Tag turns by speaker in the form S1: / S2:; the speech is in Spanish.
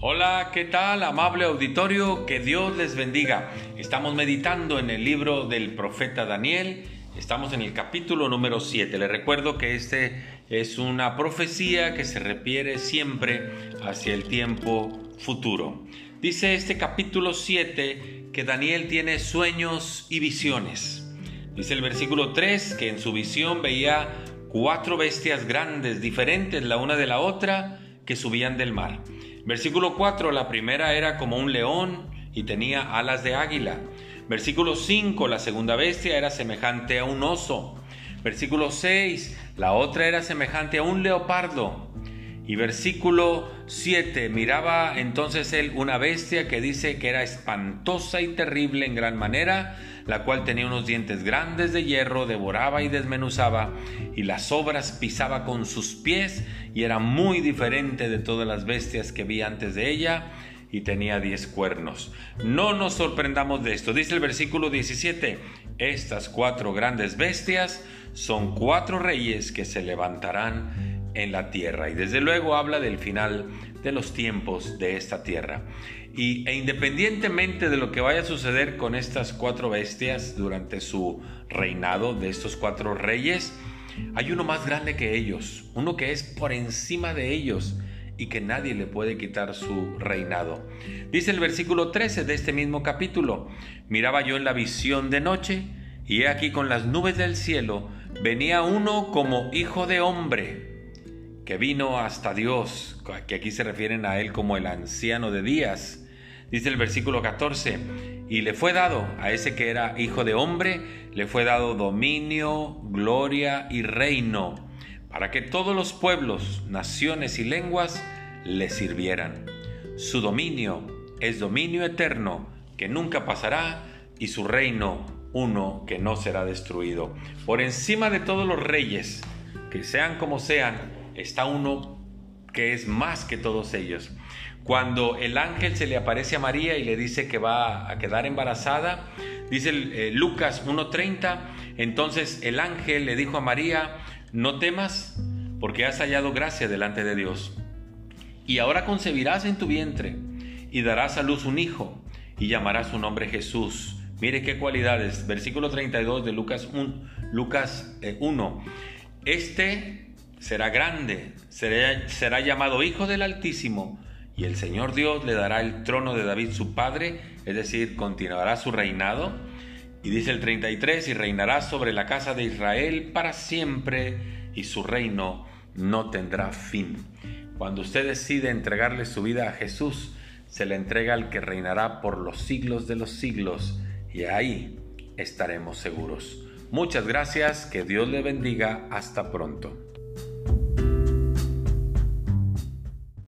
S1: Hola, ¿qué tal, amable auditorio? Que Dios les bendiga. Estamos meditando en el libro del profeta Daniel. Estamos en el capítulo número 7. Les recuerdo que este es una profecía que se refiere siempre hacia el tiempo futuro. Dice este capítulo 7 que Daniel tiene sueños y visiones. Dice el versículo 3 que en su visión veía cuatro bestias grandes, diferentes la una de la otra, que subían del mar. Versículo 4, la primera era como un león y tenía alas de águila. Versículo 5, la segunda bestia era semejante a un oso. Versículo 6, la otra era semejante a un leopardo. Y versículo 7, miraba entonces él una bestia que dice que era espantosa y terrible en gran manera, la cual tenía unos dientes grandes de hierro, devoraba y desmenuzaba, y las obras pisaba con sus pies, y era muy diferente de todas las bestias que vi antes de ella, y tenía diez cuernos. No nos sorprendamos de esto. Dice el versículo 17, estas cuatro grandes bestias son cuatro reyes que se levantarán en la tierra. Y desde luego habla del final de los tiempos de esta tierra. Y, e independientemente de lo que vaya a suceder con estas cuatro bestias durante su reinado, de estos cuatro reyes, hay uno más grande que ellos, uno que es por encima de ellos y que nadie le puede quitar su reinado. Dice el versículo 13 de este mismo capítulo, miraba yo en la visión de noche, y he aquí con las nubes del cielo venía uno como hijo de hombre, que vino hasta Dios, que aquí se refieren a él como el anciano de días. Dice el versículo 14, y le fue dado a ese que era hijo de hombre, le fue dado dominio, gloria y reino para que todos los pueblos, naciones y lenguas le sirvieran. Su dominio es dominio eterno que nunca pasará y su reino uno que no será destruido. Por encima de todos los reyes, que sean como sean, está uno que es más que todos ellos. Cuando el ángel se le aparece a María y le dice que va a quedar embarazada, dice eh, Lucas 1.30, entonces el ángel le dijo a María, no temas, porque has hallado gracia delante de Dios. Y ahora concebirás en tu vientre y darás a luz un hijo y llamarás su nombre Jesús. Mire qué cualidades. Versículo 32 de Lucas 1. Lucas 1. Eh, este será grande, será, llamado Hijo del Altísimo y el Señor Dios le dará el trono de David su padre, es decir, continuará su reinado y dice el 33, y reinará sobre la casa de Israel para siempre, y su reino no tendrá fin. Cuando usted decide entregarle su vida a Jesús, se le entrega al que reinará por los siglos de los siglos, y ahí estaremos seguros. Muchas gracias, que Dios le bendiga, hasta pronto.